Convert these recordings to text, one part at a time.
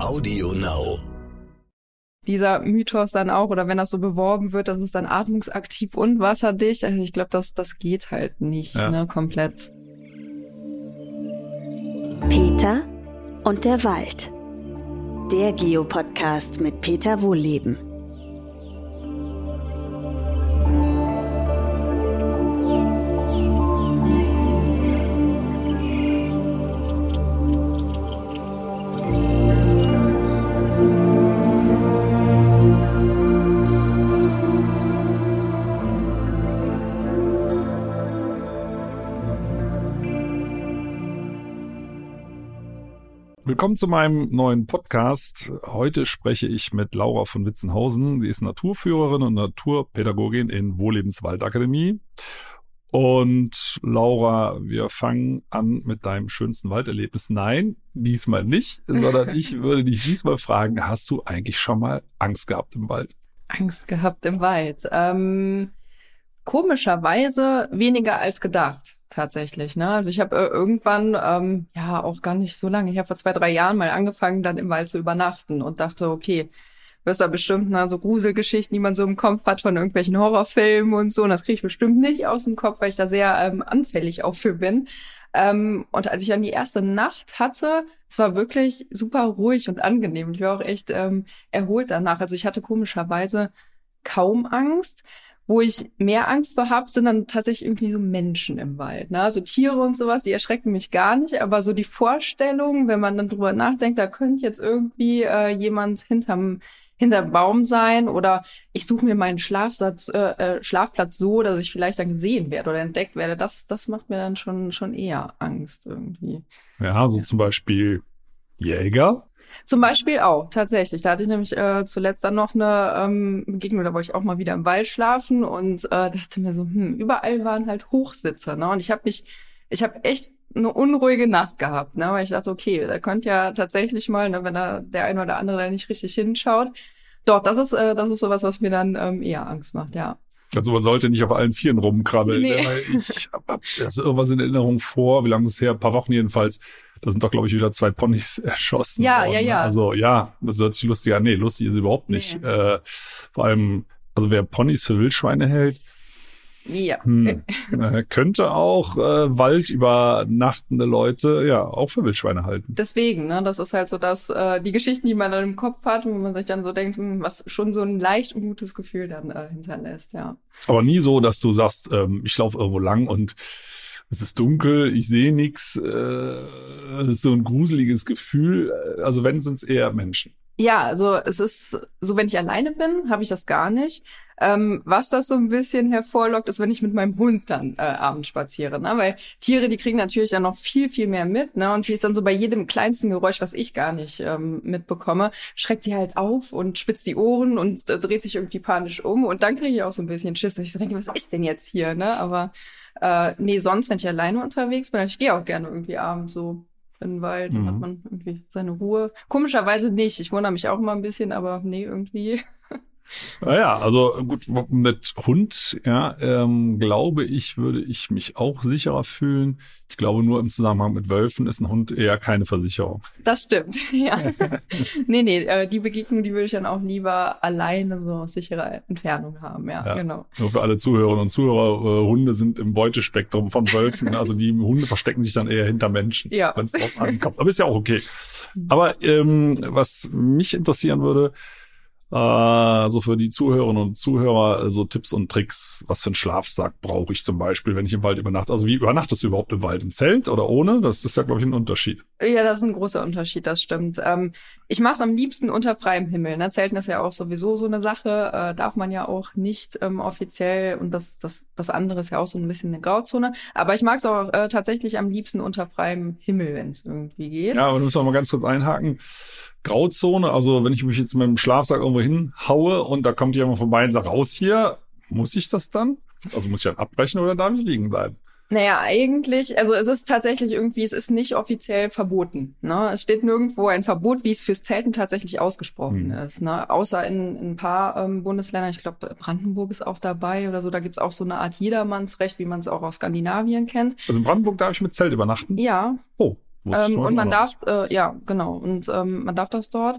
Audio Now. Dieser Mythos dann auch, oder wenn das so beworben wird, dass es dann atmungsaktiv und wasserdicht, also ich glaube, das, das geht halt nicht, Ja. ne, komplett. Peter und der Wald. Der Geopodcast mit Peter Wohlleben. Willkommen zu meinem neuen Podcast. Heute spreche ich mit Laura von Witzenhausen. Sie ist Naturführerin und Naturpädagogin in Wohllebenswaldakademie. Und Laura, wir fangen an mit deinem schönsten Walderlebnis. Nein, diesmal nicht, sondern ich würde dich diesmal fragen, hast du eigentlich schon mal Angst gehabt im Wald? Angst gehabt im Wald. Ähm, komischerweise weniger als gedacht, tatsächlich. Ne? Also ich habe äh, irgendwann, ähm, ja auch gar nicht so lange her, vor zwei, drei Jahren mal angefangen, dann im Wald zu übernachten und dachte, okay, wirst da bestimmt na, so Gruselgeschichten, die man so im Kopf hat von irgendwelchen Horrorfilmen und so. Und das kriege ich bestimmt nicht aus dem Kopf, weil ich da sehr ähm, anfällig auch für bin. Ähm, und als ich dann die erste Nacht hatte, es war wirklich super ruhig und angenehm. Ich war auch echt ähm, erholt danach. Also ich hatte komischerweise kaum Angst. Wo ich mehr Angst vor habe, sind dann tatsächlich irgendwie so Menschen im Wald. Ne? Also Tiere und sowas, die erschrecken mich gar nicht. Aber so die Vorstellung, wenn man dann drüber nachdenkt, da könnte jetzt irgendwie äh, jemand hinterm hinterm Baum sein oder ich suche mir meinen Schlafsatz, äh, äh, Schlafplatz so, dass ich vielleicht dann gesehen werde oder entdeckt werde. Das, das macht mir dann schon, schon eher Angst irgendwie. Ja, so zum Beispiel Jäger. Zum Beispiel auch, tatsächlich. Da hatte ich nämlich äh, zuletzt dann noch eine ähm, Begegnung, da wollte ich auch mal wieder im Wald schlafen und äh, dachte mir so, hm, überall waren halt Hochsitze, ne? Und ich habe mich, ich habe echt eine unruhige Nacht gehabt, ne? Weil ich dachte, okay, da könnte ja tatsächlich mal, ne, wenn da der eine oder andere da nicht richtig hinschaut. Doch, das ist, äh, das ist sowas, was mir dann ähm, eher Angst macht, ja. Also man sollte nicht auf allen Vieren rumkrabbeln. Nee. Ne? Weil ich hab, hab das irgendwas in Erinnerung vor, wie lange ist es her? Ein paar Wochen jedenfalls. Da sind doch, glaube ich, wieder zwei Ponys erschossen Ja, worden. ja, ja. Also ja, das hört sich lustig an. Nee, lustig ist überhaupt nicht. Nee. Äh, vor allem, also wer Ponys für Wildschweine hält, Ja. hm, äh, könnte auch äh, Wald übernachtende Leute ja auch für Wildschweine halten. Deswegen, ne, das ist halt so, dass äh, die Geschichten, die man dann im Kopf hat, und man sich dann so denkt, hm, was schon so ein leicht ungutes Gefühl dann äh, hinterlässt, ja. Aber nie so, dass du sagst, ähm, ich laufe irgendwo lang und es ist dunkel, ich sehe nichts. Äh, es ist so ein gruseliges Gefühl. Also wenn, sind es eher Menschen. Ja, also es ist so, wenn ich alleine bin, habe ich das gar nicht. Ähm, was das so ein bisschen hervorlockt, ist, wenn ich mit meinem Hund dann äh, abends spaziere, ne? Weil Tiere, die kriegen natürlich dann noch viel, viel mehr mit, ne? Und sie ist dann so bei jedem kleinsten Geräusch, was ich gar nicht ähm, mitbekomme, schreckt sie halt auf und spitzt die Ohren und äh, dreht sich irgendwie panisch um. Und dann kriege ich auch so ein bisschen Schiss, dass ich so denke, was ist denn jetzt hier, ne? Aber äh, nee, sonst, wenn ich alleine unterwegs bin, ich gehe auch gerne irgendwie abends so in den Wald, dann Mhm. hat man irgendwie seine Ruhe. Komischerweise nicht. Ich wundere mich auch immer ein bisschen, aber nee, irgendwie. Naja, also gut, mit Hund, ja, ähm, glaube ich, würde ich mich auch sicherer fühlen. Ich glaube, nur im Zusammenhang mit Wölfen ist ein Hund eher keine Versicherung. Das stimmt, ja. nee, nee, äh, die Begegnung, die würde ich dann auch lieber alleine so aus sicherer Entfernung haben, ja, Ja. genau. Nur für alle Zuhörerinnen und Zuhörer, äh, Hunde sind im Beutespektrum von Wölfen. Also die Hunde verstecken sich dann eher hinter Menschen, Ja. wenn es drauf ankommt. Aber ist ja auch okay. Aber ähm, was mich interessieren würde, äh, also für die Zuhörerinnen und Zuhörer, äh, so Tipps und Tricks, was für einen Schlafsack brauche ich zum Beispiel, wenn ich im Wald übernachte. Also wie übernachtest du überhaupt im Wald? Im Zelt oder ohne? Das ist ja, glaube ich, ein Unterschied. Ja, das ist ein großer Unterschied, das stimmt. Ähm, ich mache es am liebsten unter freiem Himmel. Ne? Zelten ist ja auch sowieso so eine Sache, äh, darf man ja auch nicht ähm, offiziell und das, das, das andere ist ja auch so ein bisschen eine Grauzone. Aber ich mag es auch äh, tatsächlich am liebsten unter freiem Himmel, wenn es irgendwie geht. Ja, aber du musst auch mal ganz kurz einhaken. Grauzone, also wenn ich mich jetzt mit dem Schlafsack irgendwo hinhaue und da kommt jemand vorbei und sagt, raus hier, muss ich das dann? Also muss ich dann abbrechen oder darf ich liegen bleiben? Naja, eigentlich, also es ist tatsächlich irgendwie, es ist nicht offiziell verboten. Ne? Es steht nirgendwo ein Verbot, wie es fürs Zelten tatsächlich ausgesprochen Hm. ist. Ne? Außer in, in ein paar ähm, Bundesländern, ich glaube Brandenburg ist auch dabei oder so, da gibt's auch so eine Art Jedermannsrecht, wie man es auch aus Skandinavien kennt. Also in Brandenburg darf ich mit Zelt übernachten. Ja, Oh, Ähm, und man darf, äh, ja, genau, und ähm, man darf das dort.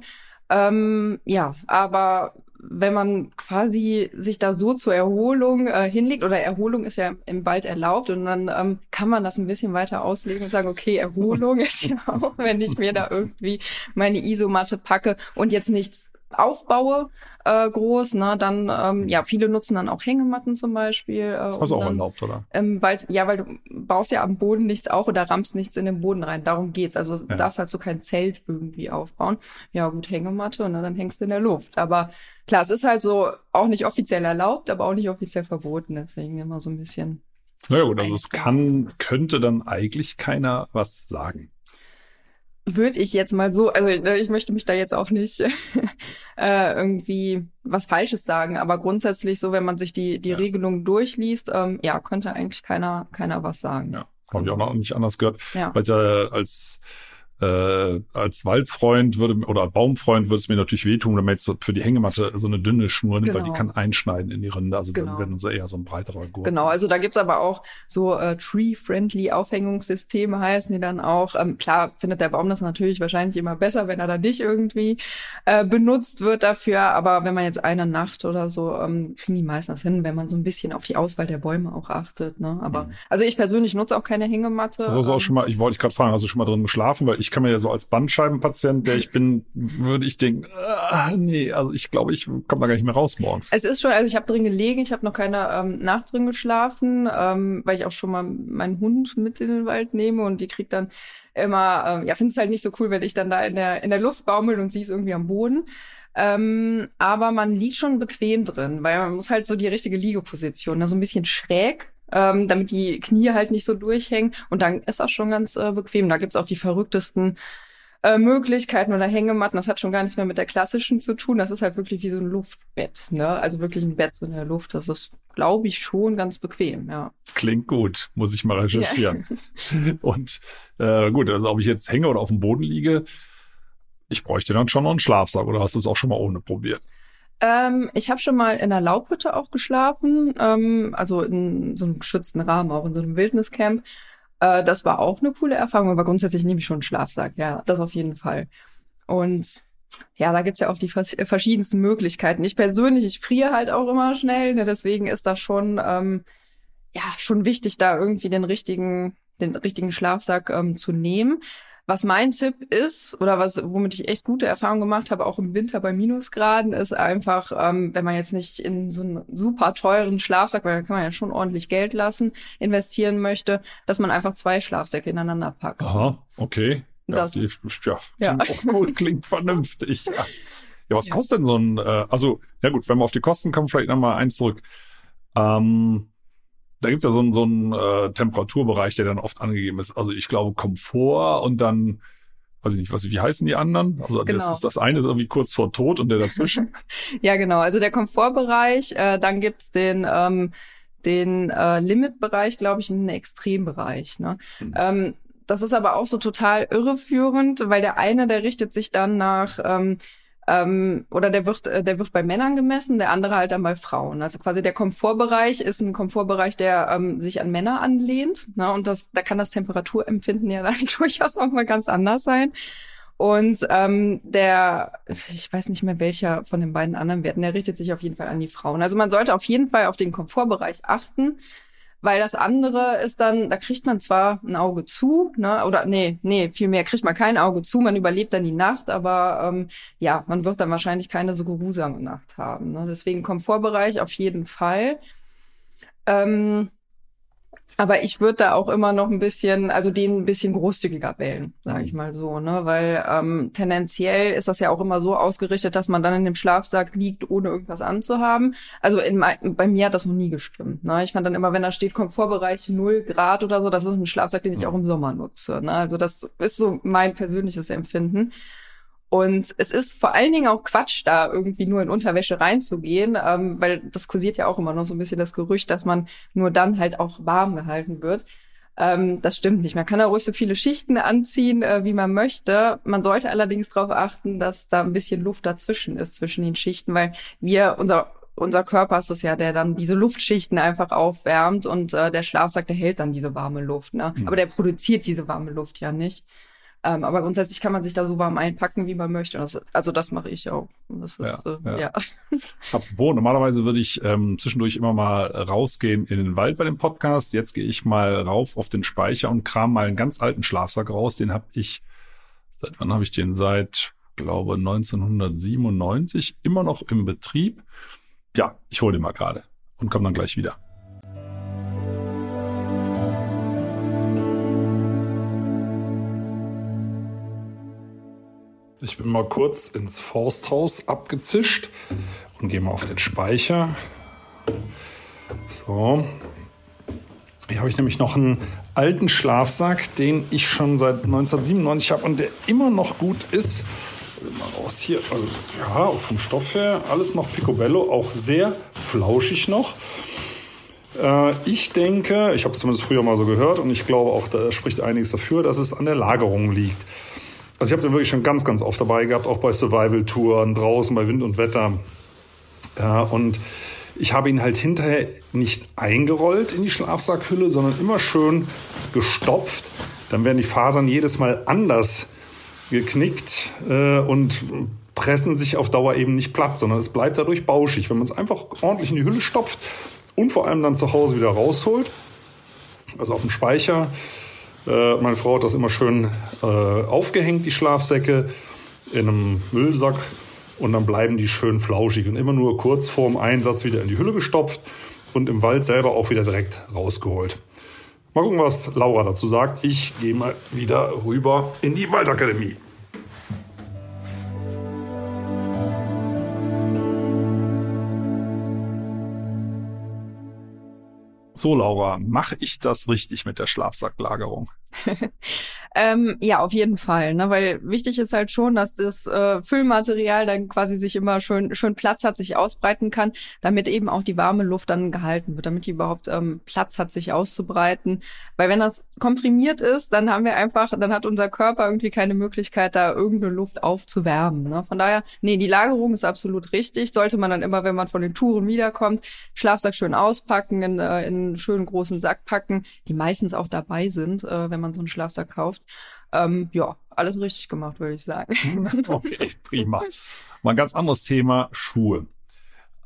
Ähm, ja, aber wenn man quasi sich da so zur Erholung äh, hinlegt, oder Erholung ist ja im Wald erlaubt, und dann ähm, kann man das ein bisschen weiter auslegen und sagen, okay, Erholung ist ja auch, wenn ich mir da irgendwie meine Isomatte packe und jetzt nichts aufbaue, äh, groß, ne, dann, ähm, ja, viele nutzen dann auch Hängematten zum Beispiel. Äh, das ist auch dann, erlaubt, oder? Ähm, weil, ja, weil du baust ja am Boden nichts auf oder rammst nichts in den Boden rein. Darum geht's. Also ja. darfst halt so kein Zelt irgendwie aufbauen. Ja, gut, Hängematte, ne, dann hängst du in der Luft. Aber klar, es ist halt so auch nicht offiziell erlaubt, aber auch nicht offiziell verboten. Deswegen immer so ein bisschen. Naja gut, also es kann, könnte dann eigentlich keiner was sagen würde ich jetzt mal so, also äh, ich möchte mich da jetzt auch nicht äh, irgendwie was Falsches sagen, aber grundsätzlich so, wenn man sich die, die ja. Regelung durchliest, ähm, ja, könnte eigentlich keiner, keiner was sagen. Ja, habe ich auch noch nicht anders gehört. Ja. Weil ja als äh, als Waldfreund würde oder Baumfreund würde es mir natürlich wehtun, wenn man jetzt für die Hängematte so eine dünne Schnur nimmt, genau. weil die genau. kann einschneiden in die Rinde. Also genau. dann werden so eher so ein breiterer Gurt. Genau, also da gibt's aber auch so äh, tree-friendly Aufhängungssysteme heißen die dann auch. Ähm, klar findet der Baum das natürlich wahrscheinlich immer besser, wenn er da nicht irgendwie äh, benutzt wird dafür. Aber wenn man jetzt eine Nacht oder so, ähm, kriegen die meistens hin, wenn man so ein bisschen auf die Auswahl der Bäume auch achtet. Ne? Aber mhm. also ich persönlich nutze auch keine Hängematte. Also, also auch schon mal, ich wollte ich gerade fragen, hast du schon mal drin geschlafen, weil ich ich kann mir ja so als Bandscheibenpatient, der ich bin, würde ich denken, ah, nee, also ich glaube, ich komme da gar nicht mehr raus morgens. Es ist schon, also ich habe drin gelegen, ich habe noch keine ähm, Nacht drin geschlafen, ähm, weil ich auch schon mal meinen Hund mit in den Wald nehme und die kriegt dann immer, ähm, ja, finde es halt nicht so cool, wenn ich dann da in der, in der Luft baumel und sie ist irgendwie am Boden. Ähm, aber man liegt schon bequem drin, weil man muss halt so die richtige Liegeposition, da so ein bisschen schräg ähm, damit die Knie halt nicht so durchhängen. Und dann ist das schon ganz äh, bequem. Da gibt's auch die verrücktesten äh, Möglichkeiten oder Hängematten. Das hat schon gar nichts mehr mit der klassischen zu tun. Das ist halt wirklich wie so ein Luftbett, ne? Also wirklich ein Bett so in der Luft. Das ist, glaube ich, schon ganz bequem, ja. Klingt gut, muss ich mal recherchieren. Ja. Und äh, gut, also ob ich jetzt hänge oder auf dem Boden liege, ich bräuchte dann schon noch einen Schlafsack oder hast du es auch schon mal ohne probiert? Ähm, ich habe schon mal in einer Laubhütte auch geschlafen, ähm, also in so einem geschützten Rahmen, auch in so einem Wildniscamp. Äh, das war auch eine coole Erfahrung, aber grundsätzlich nehme ich schon einen Schlafsack, ja, das auf jeden Fall. Und ja, da gibt's ja auch die verschiedensten Möglichkeiten. Ich persönlich, ich friere halt auch immer schnell, ne, deswegen ist das schon, ähm, ja, schon wichtig, da irgendwie den richtigen, den richtigen Schlafsack ähm, zu nehmen. Was mein Tipp ist, oder was, womit ich echt gute Erfahrungen gemacht habe, auch im Winter bei Minusgraden, ist einfach, ähm, wenn man jetzt nicht in so einen super teuren Schlafsack, weil da kann man ja schon ordentlich Geld lassen, investieren möchte, dass man einfach zwei Schlafsäcke ineinander packt. Aha, okay. Ja, das, ja, ja. Klingt, gut, klingt vernünftig. Ja. ja, was ja. kostet denn so ein, äh, also, ja gut, wenn wir auf die Kosten kommen, vielleicht nochmal eins zurück. Ähm, da gibt's ja so einen, so einen äh, Temperaturbereich, der dann oft angegeben ist. Also ich glaube Komfort und dann, weiß ich nicht, was, wie heißen die anderen? Also genau. das, ist, das eine ist irgendwie kurz vor Tod und der dazwischen. ja, genau. Also der Komfortbereich, äh, dann gibt's den ähm, den äh, Limitbereich, glaube ich, einen Extrembereich. Ne? Mhm. Ähm, das ist aber auch so total irreführend, weil der eine, der richtet sich dann nach ähm, ähm, oder der wird, äh, der wird bei Männern gemessen, der andere halt dann bei Frauen. Also quasi der Komfortbereich ist ein Komfortbereich, der ähm, sich an Männer anlehnt. Ne? Und das, da kann das Temperaturempfinden ja dann durchaus auch mal ganz anders sein. Und ähm, der, ich weiß nicht mehr welcher von den beiden anderen Werten, der richtet sich auf jeden Fall an die Frauen. Also man sollte auf jeden Fall auf den Komfortbereich achten. Weil das andere ist dann, da kriegt man zwar ein Auge zu, ne, oder nee, nee, vielmehr kriegt man kein Auge zu, man überlebt dann die Nacht, aber ähm, ja, man wird dann wahrscheinlich keine so geruhsame Nacht haben. Ne? Deswegen Komfortbereich auf jeden Fall. Ähm, aber ich würde da auch immer noch ein bisschen, also den ein bisschen großzügiger wählen, sage ich mhm. mal so, ne? Weil ähm, tendenziell ist das ja auch immer so ausgerichtet, dass man dann in dem Schlafsack liegt, ohne irgendwas anzuhaben. Also in, bei mir hat das noch nie gestimmt. Ne? Ich fand dann immer, wenn da steht Komfortbereich 0 Grad oder so, das ist ein Schlafsack, den ich auch im Sommer nutze. Ne? Also das ist so mein persönliches Empfinden. Und es ist vor allen Dingen auch Quatsch, da irgendwie nur in Unterwäsche reinzugehen, ähm, weil das kursiert ja auch immer noch so ein bisschen das Gerücht, dass man nur dann halt auch warm gehalten wird. Ähm, das stimmt nicht. Man kann da ruhig so viele Schichten anziehen, äh, wie man möchte. Man sollte allerdings darauf achten, dass da ein bisschen Luft dazwischen ist, zwischen den Schichten, weil wir, unser unser Körper ist es ja, der dann diese Luftschichten einfach aufwärmt und äh, der Schlafsack, der hält dann diese warme Luft. Ne? Mhm. Aber der produziert diese warme Luft ja nicht. Ähm, aber grundsätzlich kann man sich da so warm einpacken, wie man möchte. Also, also das mache ich auch. Das ist, ja, äh, ja. ja. Apropos, normalerweise würde ich ähm, zwischendurch immer mal rausgehen in den Wald bei dem Podcast. Jetzt gehe ich mal rauf auf den Speicher und kram mal einen ganz alten Schlafsack raus. Den habe ich, seit wann habe ich den? Seit, glaube 1997 immer noch im Betrieb. Ja, ich hole den mal gerade und komme dann gleich wieder. Ich bin mal kurz ins Forsthaus abgezischt und gehe mal auf den Speicher. So. Hier habe ich nämlich noch einen alten Schlafsack, den ich schon seit 1997 habe und der immer noch gut ist. Mal raus hier. Also, ja, vom Stoff her alles noch Picobello, auch sehr flauschig noch. Äh, ich denke, ich habe es zumindest früher mal so gehört und ich glaube auch, da spricht einiges dafür, dass es an der Lagerung liegt. Also ich habe den wirklich schon ganz, ganz oft dabei gehabt, auch bei Survival-Touren, draußen bei Wind und Wetter. Ja, und ich habe ihn halt hinterher nicht eingerollt in die Schlafsackhülle, sondern immer schön gestopft. Dann werden die Fasern jedes Mal anders geknickt äh, und pressen sich auf Dauer eben nicht platt, sondern es bleibt dadurch bauschig. Wenn man es einfach ordentlich in die Hülle stopft und vor allem dann zu Hause wieder rausholt, also auf dem Speicher, äh, meine Frau hat das immer schön äh, aufgehängt, die Schlafsäcke, in einem Müllsack und dann bleiben die schön flauschig und immer nur kurz vorm Einsatz wieder in die Hülle gestopft und im Wald selber auch wieder direkt rausgeholt. Mal gucken, was Laura dazu sagt. Ich gehe mal wieder rüber in die Waldakademie. So, Laura, mache ich das richtig mit der Schlafsacklagerung? ähm, ja, auf jeden Fall, ne? weil wichtig ist halt schon, dass das äh, Füllmaterial dann quasi sich immer schön, schön Platz hat, sich ausbreiten kann, damit eben auch die warme Luft dann gehalten wird, damit die überhaupt ähm, Platz hat, sich auszubreiten. Weil wenn das komprimiert ist, dann haben wir einfach, dann hat unser Körper irgendwie keine Möglichkeit, da irgendeine Luft aufzuwärmen. Ne? Von daher, nee, die Lagerung ist absolut richtig. Sollte man dann immer, wenn man von den Touren wiederkommt, Schlafsack schön auspacken, in, äh, in einen schönen großen Sack packen, die meistens auch dabei sind, äh, wenn man so einen Schlafsack kauft. Ähm, ja, alles richtig gemacht, würde ich sagen. okay, prima. Mal ein ganz anderes Thema, Schuhe.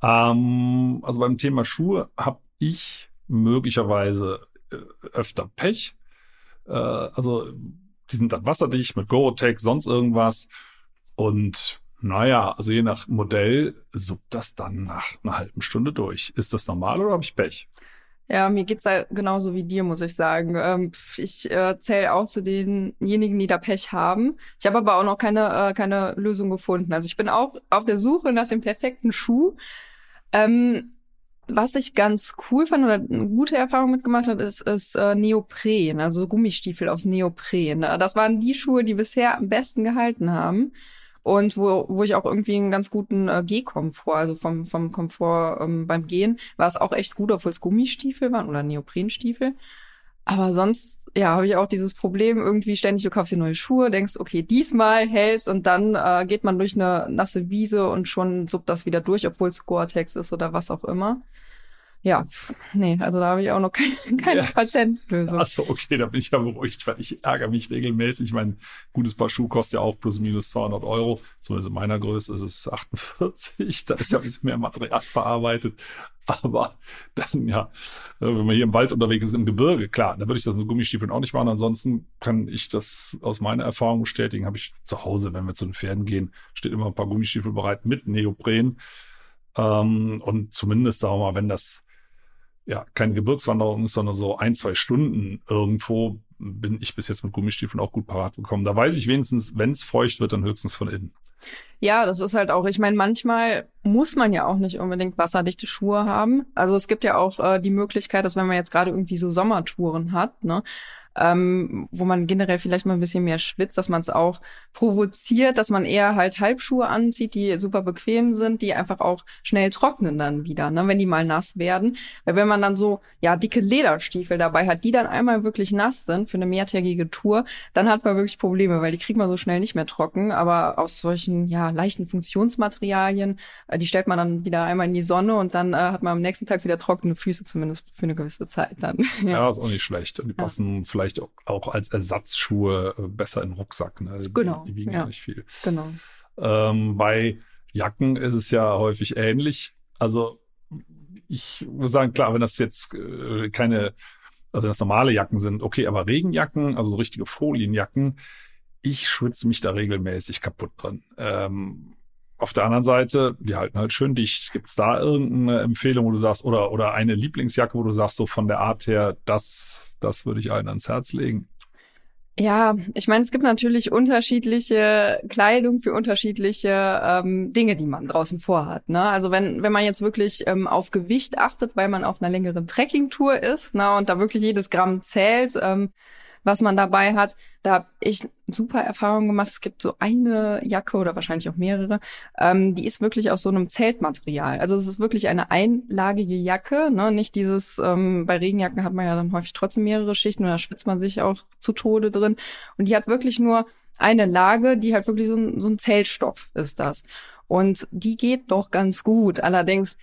Ähm, also beim Thema Schuhe habe ich möglicherweise äh, öfter Pech. Äh, also die sind dann wasserdicht mit Gore-Tex, sonst irgendwas. Und naja, also je nach Modell suppt das dann nach einer halben Stunde durch. Ist das normal oder habe ich Pech? Ja, mir geht's da genauso wie dir, muss ich sagen. Ähm, ich äh, zähle auch zu denjenigen, die da Pech haben. Ich habe aber auch noch keine, äh, keine Lösung gefunden. Also ich bin auch auf der Suche nach dem perfekten Schuh. Ähm, was ich ganz cool fand oder eine gute Erfahrung mitgemacht hat, ist, ist äh, Neopren, also Gummistiefel aus Neopren. Das waren die Schuhe, die bisher am besten gehalten haben und wo, wo ich auch irgendwie einen ganz guten äh, Gehkomfort, also vom, vom Komfort ähm, beim Gehen, war es auch echt gut, obwohl es Gummistiefel waren oder Neoprenstiefel. Aber sonst, ja, habe ich auch dieses Problem, irgendwie ständig, du kaufst dir neue Schuhe, denkst, okay, diesmal hältst und dann äh, geht man durch eine nasse Wiese und schon suppt das wieder durch, obwohl es Gore-Tex ist oder was auch immer ja, nee, also da habe ich auch noch keine, keine ja. Patentlösung. Achso, okay, da bin ich ja beruhigt, weil ich ärgere mich regelmäßig. Mein gutes Paar Schuh kostet ja auch plus minus 200 Euro. Zumindest in meiner Größe ist es 48. Da ist ja ein bisschen mehr Material verarbeitet. Aber dann, ja, wenn man hier im Wald unterwegs ist, im Gebirge, klar, da würde ich das mit Gummistiefeln auch nicht machen. Ansonsten kann ich das aus meiner Erfahrung bestätigen. Habe ich zu Hause, wenn wir zu den Pferden gehen, steht immer ein paar Gummistiefel bereit mit Neopren. Ähm, und zumindest, sagen wir mal, wenn das ja, keine Gebirgswanderung ist, sondern so ein, zwei Stunden irgendwo bin ich bis jetzt mit Gummistiefeln auch gut parat bekommen. Da weiß ich wenigstens, wenn es feucht wird, dann höchstens von innen. Ja, das ist halt auch, ich meine, manchmal muss man ja auch nicht unbedingt wasserdichte Schuhe haben. Also es gibt ja auch äh, die Möglichkeit, dass wenn man jetzt gerade irgendwie so Sommertouren hat, ne, ähm, wo man generell vielleicht mal ein bisschen mehr schwitzt, dass man es auch provoziert, dass man eher halt Halbschuhe anzieht, die super bequem sind, die einfach auch schnell trocknen dann wieder, ne, wenn die mal nass werden. Weil wenn man dann so, ja, dicke Lederstiefel dabei hat, die dann einmal wirklich nass sind für eine mehrtägige Tour, dann hat man wirklich Probleme, weil die kriegt man so schnell nicht mehr trocken. Aber aus solchen, ja, leichten Funktionsmaterialien, äh, die stellt man dann wieder einmal in die Sonne und dann äh, hat man am nächsten Tag wieder trockene Füße, zumindest für eine gewisse Zeit dann. ja, ja ist auch nicht schlecht. Und die passen ja. vielleicht vielleicht auch als Ersatzschuhe äh, besser in den Rucksack. Ne? Genau. Die wiegen ja, nicht viel. Genau. Ähm, bei Jacken ist es ja häufig ähnlich. Also ich muss sagen, klar, wenn das jetzt äh, keine, also das normale Jacken sind, okay, aber Regenjacken, also so richtige Folienjacken, ich schwitze mich da regelmäßig kaputt drin. Ähm, auf der anderen Seite, die halten halt schön dicht. Gibt es da irgendeine Empfehlung, wo du sagst, oder, oder eine Lieblingsjacke, wo du sagst, so von der Art her, das, das würde ich allen ans Herz legen? Ja, ich meine, es gibt natürlich unterschiedliche Kleidung für unterschiedliche ähm, Dinge, die man draußen vorhat. Ne? Also wenn, wenn man jetzt wirklich ähm, auf Gewicht achtet, weil man auf einer längeren Trekkingtour ist ne, und da wirklich jedes Gramm zählt, ähm, was man dabei hat. Da habe ich super Erfahrungen gemacht. Es gibt so eine Jacke oder wahrscheinlich auch mehrere, ähm, die ist wirklich aus so einem Zeltmaterial. Also es ist wirklich eine einlagige Jacke, ne? nicht dieses, ähm, bei Regenjacken hat man ja dann häufig trotzdem mehrere Schichten und da schwitzt man sich auch zu Tode drin. Und die hat wirklich nur eine Lage, die halt wirklich so ein, so ein Zeltstoff ist das. Und die geht doch ganz gut. Allerdings,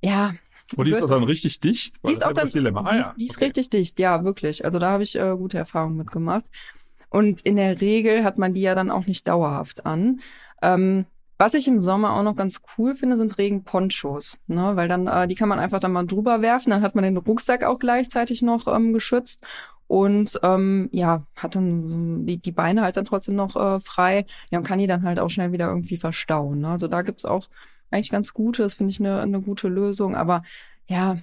ja, und die ist das dann richtig dicht? die ist auch dann, Dilemma. Ah, die, ist, ja. die ist okay. richtig dicht, ja, wirklich. Also da habe ich äh, gute Erfahrungen mitgemacht. Und in der Regel hat man die ja dann auch nicht dauerhaft an. Ähm, was ich im Sommer auch noch ganz cool finde, sind Regenponchos, ne? weil dann äh, die kann man einfach dann mal drüber werfen, dann hat man den Rucksack auch gleichzeitig noch ähm, geschützt und ähm, ja hat dann die, die Beine halt dann trotzdem noch äh, frei, ja und kann die dann halt auch schnell wieder irgendwie verstauen. Ne? Also da gibt's auch eigentlich ganz gute, das finde ich eine, eine gute Lösung, aber ja,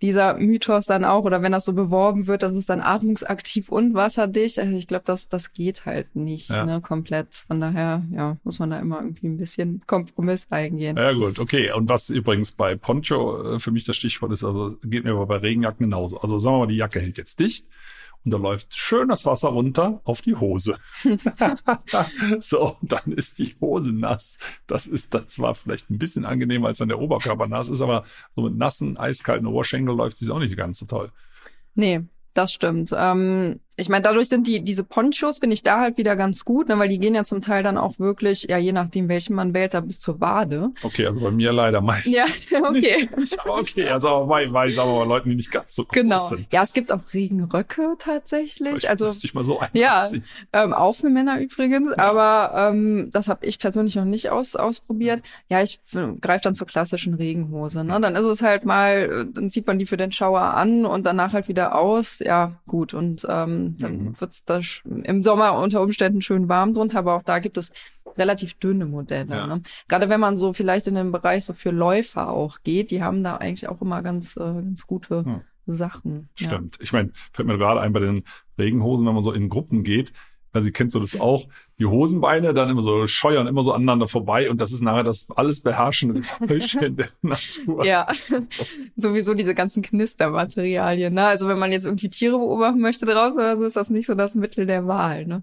dieser Mythos dann auch, oder wenn das so beworben wird, dass es dann atmungsaktiv und wasserdicht, also ich glaube, das, das geht halt nicht Ja. ne, komplett. Von daher, ja, muss man da immer irgendwie ein bisschen Kompromiss eingehen. Ja gut, okay. Und was übrigens bei Poncho äh, für mich das Stichwort ist, also geht mir aber bei Regenjacken genauso. Also sagen wir mal, die Jacke hält jetzt dicht und da läuft schön das Wasser runter auf die Hose. so, und dann ist die Hose nass. Das ist dann zwar vielleicht ein bisschen angenehmer, als wenn der Oberkörper nass ist, aber so mit nassen, eiskalten Oberschenkel läuft sie auch nicht ganz so toll. Nee, das stimmt. Ähm, ich meine, dadurch sind die diese Ponchos finde ich da halt wieder ganz gut, ne, weil die gehen ja zum Teil dann auch wirklich, ja je nachdem welchen man wählt, da bis zur Wade. Okay, also bei mir leider meistens. Ja, okay. okay, also bei, bei, sagen wir mal, Leuten, die nicht ganz so groß Genau. sind. Ja, es gibt auch Regenröcke tatsächlich. Vielleicht Also müsste ich mal so Ja. Ähm, auch für Männer übrigens, aber ähm, das habe ich persönlich noch nicht aus, ausprobiert. Ja, ich greife dann zur klassischen Regenhose. Ne? Dann ist es halt mal, äh, dann zieht man die für den Schauer an und danach halt wieder aus. Ja, gut. Und ähm, dann Mhm. wird's da sch- im Sommer unter Umständen schön warm drunter, aber auch da gibt es relativ dünne Modelle. Ja. Ne? Gerade wenn man so vielleicht in den Bereich so für Läufer auch geht, die haben da eigentlich auch immer ganz, äh, ganz gute Hm. Sachen. Ja. Stimmt. Ich meine, fällt mir gerade ein bei den Regenhosen, wenn man so in Gruppen geht. Also ihr kennt so das auch, die Hosenbeine dann immer so scheuern immer so aneinander vorbei und das ist nachher das alles beherrschende Geräusch in der Natur. Ja, sowieso diese ganzen Knistermaterialien. Ne? Also wenn man jetzt irgendwie Tiere beobachten möchte draußen oder so, ist das nicht so das Mittel der Wahl. Ne?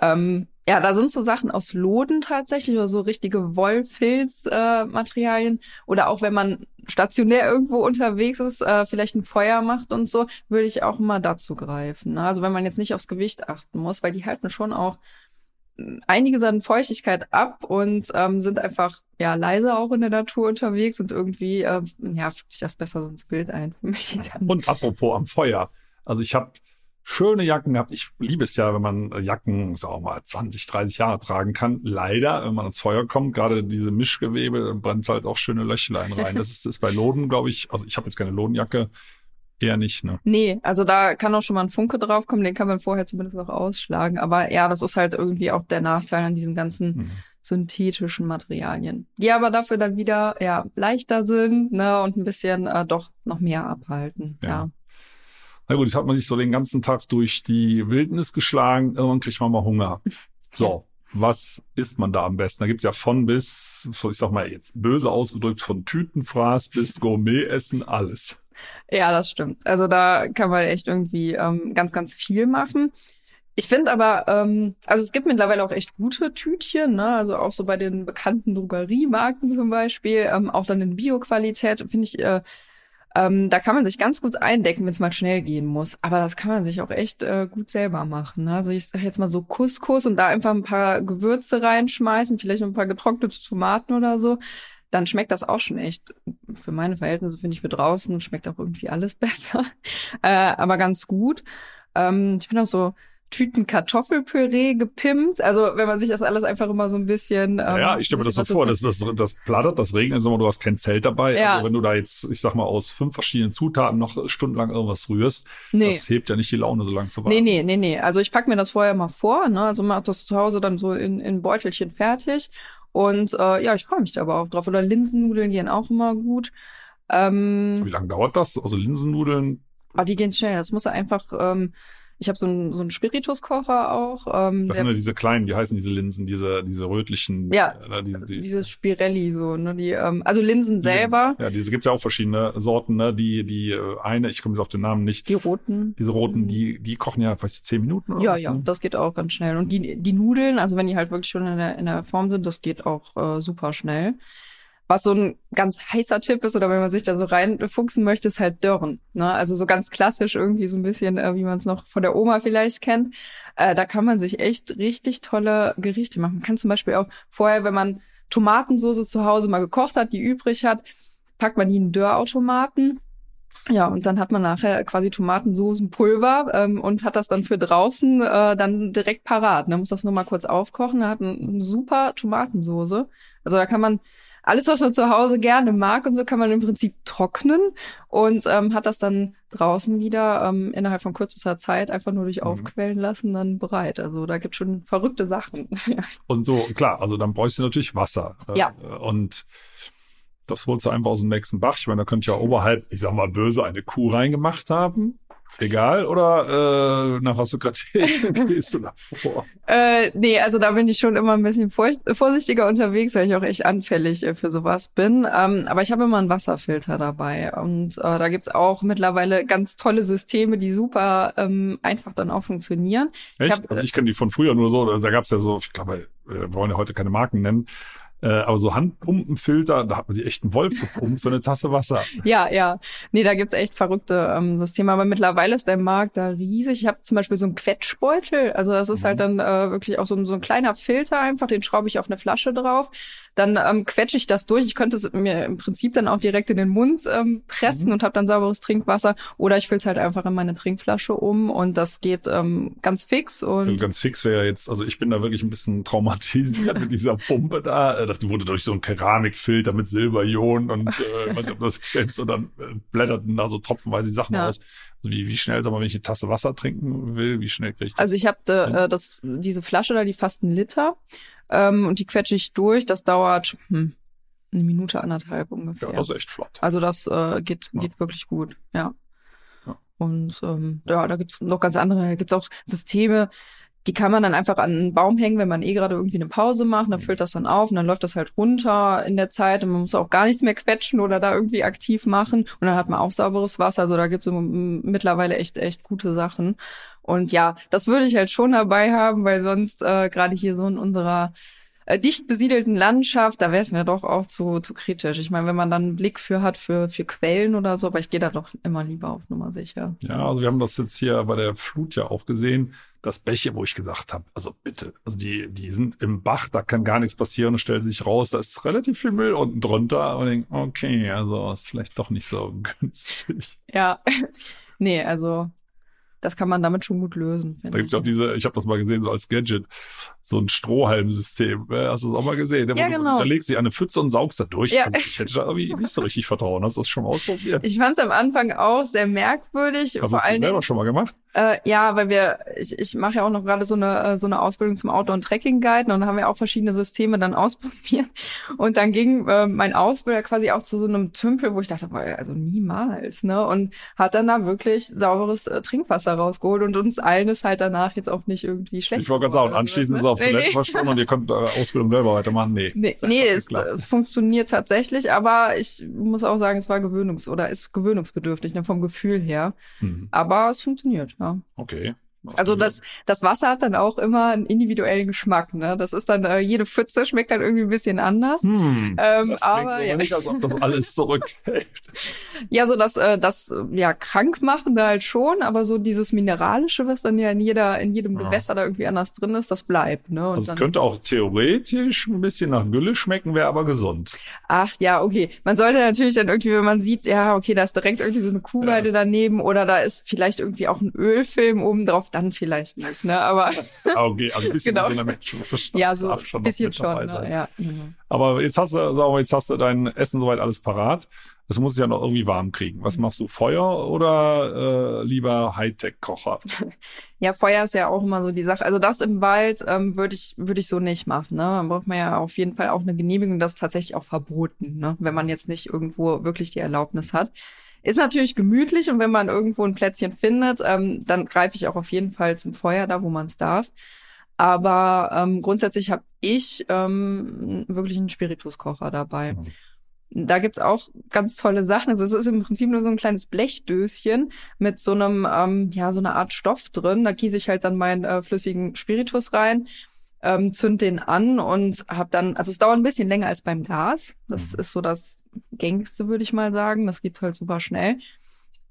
Ähm, ja, da sind so Sachen aus Loden tatsächlich oder so richtige Wollfilzmaterialien. Äh, oder auch wenn man stationär irgendwo unterwegs ist, äh, vielleicht ein Feuer macht und so, würde ich auch immer dazu greifen. Ne? Also wenn man jetzt nicht aufs Gewicht achten muss, weil die halten schon auch einiges an Feuchtigkeit ab und ähm, sind einfach ja leise auch in der Natur unterwegs und irgendwie äh, ja fügt sich das besser so ins Bild ein für mich. Dann. Und apropos am Feuer. Also ich habe schöne Jacken gehabt. Ich liebe es ja, wenn man Jacken, sagen wir mal, 20, 30 Jahre tragen kann. Leider, wenn man ans Feuer kommt, gerade diese Mischgewebe, brennt halt auch schöne Löchlein rein. Das ist, ist bei Loden, glaube ich, also ich habe jetzt keine Lodenjacke, eher nicht, ne? Nee, also da kann auch schon mal ein Funke draufkommen, den kann man vorher zumindest auch ausschlagen. Aber ja, das ist halt irgendwie auch der Nachteil an diesen ganzen Mhm. synthetischen Materialien, die aber dafür dann wieder ja leichter sind ne, und ein bisschen äh, doch noch mehr abhalten. Ja. Ja. Na gut, jetzt hat man sich so den ganzen Tag durch die Wildnis geschlagen. Irgendwann kriegt man mal Hunger. So, was isst man da am besten? Da gibt's ja von bis, so ich sag mal jetzt böse ausgedrückt, von Tütenfraß bis Gourmet-Essen, alles. Ja, das stimmt. Also da kann man echt irgendwie ähm, ganz, ganz viel machen. Ich finde aber, ähm, also es gibt mittlerweile auch echt gute Tütchen, ne? Also auch so bei den bekannten Drogeriemarken zum Beispiel, ähm, auch dann in Bioqualität, finde ich, äh, ähm, da kann man sich ganz gut eindecken, wenn es mal schnell gehen muss. Aber das kann man sich auch echt äh, gut selber machen. Ne? Also ich sage jetzt mal so Couscous und da einfach ein paar Gewürze reinschmeißen, vielleicht noch ein paar getrocknete Tomaten oder so. Dann schmeckt das auch schon echt, für meine Verhältnisse finde ich für draußen, schmeckt auch irgendwie alles besser. äh, aber ganz gut. Ähm, ich bin auch so Tüten Kartoffelpüree gepimpt. Also wenn man sich das alles einfach immer so ein bisschen. Ähm, ja, ich stelle mir das so vor, das, das, das plattert, das regnet, du hast kein Zelt dabei. Ja. Also wenn du da jetzt, ich sag mal, aus fünf verschiedenen Zutaten noch stundenlang irgendwas rührst, nee. das hebt ja nicht die Laune so lang zu warten. Nee, nee, nee, nee. Also ich pack mir das vorher mal vor, ne? Also mache das zu Hause dann so in, in Beutelchen fertig. Und äh, ja, ich freue mich da aber auch drauf. Oder Linsennudeln gehen auch immer gut. Ähm, Wie lange dauert das? Also Linsennudeln? Ah, die gehen schnell. Das muss einfach. Ähm, ich habe so einen so einen Spirituskocher auch. Ähm, das sind ja diese kleinen, wie heißen diese Linsen, diese diese rötlichen. Ja, äh, die, die, dieses Spirelli so, ne, die ähm, also Linsen selber. Ja, diese gibt's ja auch verschiedene Sorten, ne, die die äh, eine, ich komme jetzt auf den Namen nicht. Die roten. Diese roten, mhm. die die kochen ja, weiß ich, zehn Minuten oder Ja, was, ja, ne? das geht auch ganz schnell und die die Nudeln, also wenn die halt wirklich schon in der in der Form sind, das geht auch äh, super schnell. Was so ein ganz heißer Tipp ist oder wenn man sich da so reinfuchsen möchte, ist halt Dörren. Ne? Also so ganz klassisch irgendwie so ein bisschen, äh, wie man es noch von der Oma vielleicht kennt. Äh, da kann man sich echt richtig tolle Gerichte machen. Man kann zum Beispiel auch vorher, wenn man Tomatensoße zu Hause mal gekocht hat, die übrig hat, packt man die in Dörrautomaten. Ja, und dann hat man nachher quasi Tomatensoßenpulver ähm, und hat das dann für draußen äh, dann direkt parat. Man ne? muss das nur mal kurz aufkochen. Da hat eine, eine super Tomatensoße. Also da kann man alles, was man zu Hause gerne mag und so, kann man im Prinzip trocknen und ähm, hat das dann draußen wieder ähm, innerhalb von kürzester Zeit einfach nur durch mhm. Aufquellen lassen, dann bereit. Also da gibt schon verrückte Sachen. und so, klar, also dann bräuchst du natürlich Wasser. Äh, ja. Und das holst du einfach aus dem nächsten Bach. Ich meine, da könnte ja oberhalb, ich sag mal böse, eine Kuh reingemacht haben. Egal oder äh, nach was du gerade gehst du davor? Äh, nee, also da bin ich schon immer ein bisschen vorsichtiger unterwegs, weil ich auch echt anfällig äh, für sowas bin. Ähm, aber ich habe immer einen Wasserfilter dabei und äh, da gibt's auch mittlerweile ganz tolle Systeme, die super ähm, einfach dann auch funktionieren. Echt? Ich hab, also ich kenne die von früher nur so, da gab's ja so, ich glaube, wir wollen ja heute keine Marken nennen, äh, aber so Handpumpenfilter, da hat man sich echt einen Wolf gepumpt für eine Tasse Wasser. Ja, ja. Nee, da gibt's echt verrückte ähm, Systeme. Aber mittlerweile ist der Markt da riesig. Ich habe zum Beispiel so einen Quetschbeutel. Also das ist halt mhm. halt dann äh, wirklich auch so, so ein kleiner Filter einfach. Den schraube ich auf eine Flasche drauf dann ähm, quetsche ich das durch. Ich könnte es mir im Prinzip dann auch direkt in den Mund ähm, pressen mhm. und habe dann sauberes Trinkwasser. Oder ich fülle es halt einfach in meine Trinkflasche um und das geht ähm, ganz fix. Und also ganz fix wäre jetzt, also ich bin da wirklich ein bisschen traumatisiert mit dieser Pumpe da. Das wurde durch so einen Keramikfilter mit Silberionen und äh, weiß nicht, ob du das kennst, und dann äh, blätterten da so tropfenweise die Sachen ja. aus. Also wie, wie schnell, sag mal, wenn ich eine Tasse Wasser trinken will, wie schnell kriege ich das? Also ich habe äh, das, diese Flasche da, die fast einen Liter. Ähm, und die quetsche ich durch. Das dauert hm, eine Minute, anderthalb ungefähr. Ja, das ist echt flott. Also das äh, geht, ja. geht wirklich gut, ja. ja. Und ähm, ja, da gibt's noch ganz andere, da gibt's auch Systeme, die kann man dann einfach an einen Baum hängen, wenn man eh gerade irgendwie eine Pause macht, dann füllt das dann auf und dann läuft das halt runter in der Zeit und man muss auch gar nichts mehr quetschen oder da irgendwie aktiv machen und dann hat man auch sauberes Wasser. Also da gibt's mittlerweile echt, echt gute Sachen. Und ja, das würde ich halt schon dabei haben, weil sonst äh, gerade hier so in unserer äh, dicht besiedelten Landschaft, da wäre es mir doch auch zu, zu kritisch. Ich meine, wenn man dann einen Blick für hat, für, für Quellen oder so, aber ich gehe da doch immer lieber auf Nummer sicher. Ja, also wir haben das jetzt hier bei der Flut ja auch gesehen, das Bäche, wo ich gesagt habe, also bitte, also die, die sind im Bach, da kann gar nichts passieren und stellt sich raus, da ist relativ viel Müll unten drunter und denke, okay, also ist vielleicht doch nicht so günstig. Ja, nee, also das kann man damit schon gut lösen. Da gibt's ja auch diese, ich habe das mal gesehen, so als Gadget, so ein Strohhalmsystem. Hast du das auch mal gesehen? Ja, genau. da legst du eine Pfütze und saugst da durch. Ja. Also ich hätte da irgendwie nicht so richtig vertrauen. Hast du das schon mal ausprobiert? Ich fand es am Anfang auch sehr merkwürdig. Hast du das selber schon mal gemacht? Äh, ja, weil wir, ich, ich mache ja auch noch gerade so eine äh, so eine Ausbildung zum Outdoor- und Trekking-Guide und haben wir auch verschiedene Systeme dann ausprobiert. Und dann ging äh, mein Ausbilder quasi auch zu so einem Tümpel, wo ich dachte, boah, also niemals, ne? Und hat dann da wirklich sauberes äh, Trinkwasser rausgeholt und uns allen ist halt danach jetzt auch nicht irgendwie schlecht. Ich wollte gerade sagen, anschließend ist es auf nee, Toilette nee. verschwunden und ihr könnt eure Ausbildung selber weitermachen. Nee. Nee, nee es, es, funktioniert tatsächlich, aber ich muss auch sagen, es war gewöhnungs- oder ist gewöhnungsbedürftig, ne, vom Gefühl her. Mhm. Aber es funktioniert, ja. Okay. Also das, das Wasser hat dann auch immer einen individuellen Geschmack. Ne? Das ist dann, äh, jede Pfütze schmeckt dann irgendwie ein bisschen anders. Hm, Ähm, das aber ja. nicht, als ob das alles zurückhält. Ja, so das, äh, das ja krank machen da halt schon, aber so dieses mineralische, was dann ja in jeder, in jedem Ja. Gewässer da irgendwie anders drin ist, das bleibt. Ne? Und Also es könnte auch theoretisch ein bisschen nach Gülle schmecken, wäre aber gesund. ach ja, okay. Man sollte natürlich dann irgendwie, wenn man sieht, ja, okay, da ist direkt irgendwie so eine Kuhweide daneben oder da ist vielleicht irgendwie auch ein Ölfilm oben drauf, dann vielleicht nicht. Ne? Aber Okay, also ein bisschen Genau. gesunder Menschenverstand ja, so ein bisschen schon. Ne? Ja. Mhm. Aber jetzt hast du, sag mal, jetzt hast du dein Essen soweit alles parat. Das muss ja noch irgendwie warm kriegen. Was machst du? Feuer oder äh, lieber Hightech-Kocher? Ja, Feuer ist ja auch immer so die Sache. Also das im Wald ähm, würde ich würde ich so nicht machen. Ne? Man braucht man ja auf jeden Fall auch eine Genehmigung. Das ist tatsächlich auch verboten, ne? wenn man jetzt nicht irgendwo wirklich die Erlaubnis hat. Ist natürlich gemütlich und wenn man irgendwo ein Plätzchen findet, ähm, dann greife ich auch auf jeden Fall zum Feuer da, wo man es darf. Aber ähm, grundsätzlich habe ich ähm, wirklich einen Spirituskocher dabei. Da gibt's auch ganz tolle Sachen. Also es ist im Prinzip nur so ein kleines Blechdöschen mit so einem, ähm, ja, so einer Art Stoff drin. Da gieße ich halt dann meinen äh, flüssigen Spiritus rein, ähm, zünd den an und hab dann, also es dauert ein bisschen länger als beim Gas. Das Mhm. ist so das gängigste, würde ich mal sagen. Das geht halt super schnell.